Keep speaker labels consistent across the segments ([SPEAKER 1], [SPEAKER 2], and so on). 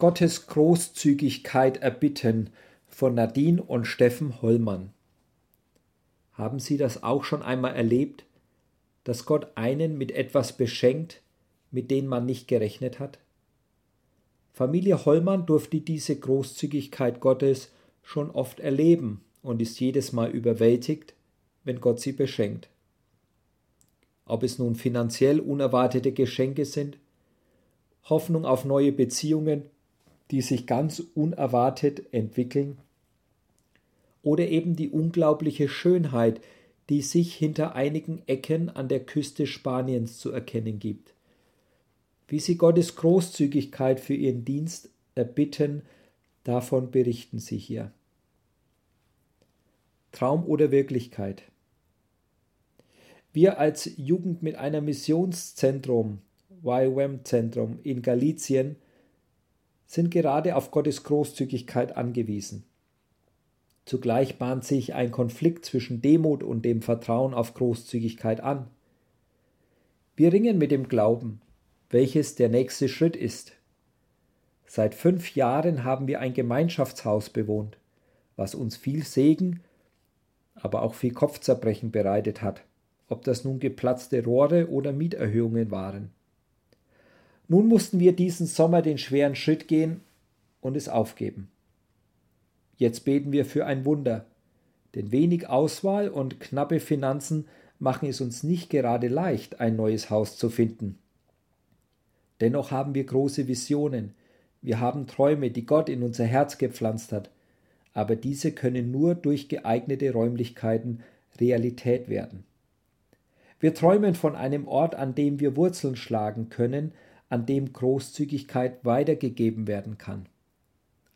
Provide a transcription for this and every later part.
[SPEAKER 1] Gottes Großzügigkeit erbitten von Nadine und Steffen Hollmann. Haben Sie das auch schon einmal erlebt, dass Gott einen mit etwas beschenkt, mit dem man nicht gerechnet hat? Familie Hollmann durfte diese Großzügigkeit Gottes schon oft erleben und ist jedes Mal überwältigt, wenn Gott sie beschenkt. Ob es nun finanziell unerwartete Geschenke sind, Hoffnung auf neue Beziehungen, die sich ganz unerwartet entwickeln, oder eben die unglaubliche Schönheit, die sich hinter einigen Ecken an der Küste Spaniens zu erkennen gibt. Wie sie Gottes Großzügigkeit für ihren Dienst erbitten, davon berichten sie hier. Traum oder Wirklichkeit? Wir als Jugend mit einer Missionszentrum, YWAM-Zentrum in Galizien, sind gerade auf Gottes Großzügigkeit angewiesen. Zugleich bahnt sich ein Konflikt zwischen Demut und dem Vertrauen auf Großzügigkeit an. Wir ringen mit dem Glauben, welches der nächste Schritt ist. Seit fünf Jahren haben wir ein Gemeinschaftshaus bewohnt, was uns viel Segen, aber auch viel Kopfzerbrechen bereitet hat ob das nun geplatzte Rohre oder Mieterhöhungen waren. Nun mussten wir diesen Sommer den schweren Schritt gehen und es aufgeben. Jetzt beten wir für ein Wunder, denn wenig Auswahl und knappe Finanzen machen es uns nicht gerade leicht, ein neues Haus zu finden. Dennoch haben wir große Visionen, wir haben Träume, die Gott in unser Herz gepflanzt hat, aber diese können nur durch geeignete Räumlichkeiten Realität werden. Wir träumen von einem Ort, an dem wir Wurzeln schlagen können, an dem Großzügigkeit weitergegeben werden kann.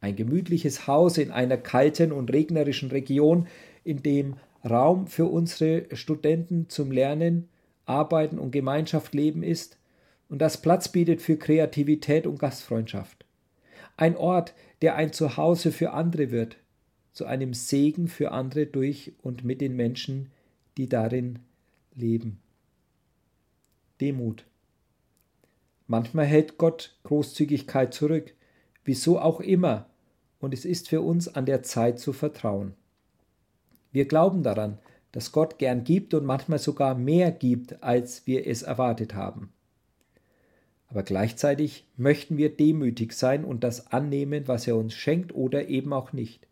[SPEAKER 1] Ein gemütliches Haus in einer kalten und regnerischen Region, in dem Raum für unsere Studenten zum Lernen, Arbeiten und Gemeinschaft leben ist und das Platz bietet für Kreativität und Gastfreundschaft. Ein Ort, der ein Zuhause für andere wird, zu einem Segen für andere durch und mit den Menschen, die darin leben. Demut. Manchmal hält Gott Großzügigkeit zurück, wieso auch immer, und es ist für uns an der Zeit zu vertrauen. Wir glauben daran, dass Gott gern gibt und manchmal sogar mehr gibt, als wir es erwartet haben. Aber gleichzeitig möchten wir demütig sein und das annehmen, was er uns schenkt oder eben auch nicht.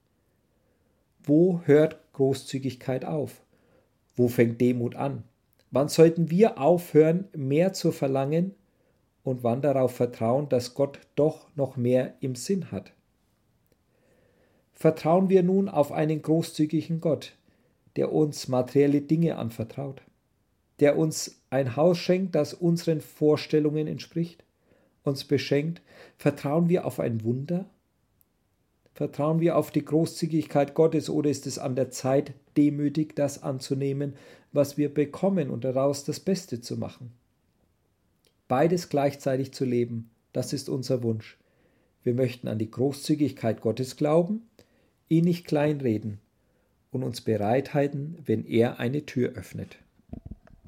[SPEAKER 1] Wo hört Großzügigkeit auf? Wo fängt Demut an? Wann sollten wir aufhören, mehr zu verlangen und wann darauf vertrauen, dass Gott doch noch mehr im Sinn hat? Vertrauen wir nun auf einen großzügigen Gott, der uns materielle Dinge anvertraut, der uns ein Haus schenkt, das unseren Vorstellungen entspricht, uns beschenkt, vertrauen wir auf ein Wunder? Vertrauen wir auf die Großzügigkeit Gottes oder ist es an der Zeit, demütig das anzunehmen, was wir bekommen und daraus das Beste zu machen? Beides gleichzeitig zu leben, das ist unser Wunsch. Wir möchten an die Großzügigkeit Gottes glauben, ihn nicht kleinreden und uns bereithalten, wenn er eine Tür öffnet.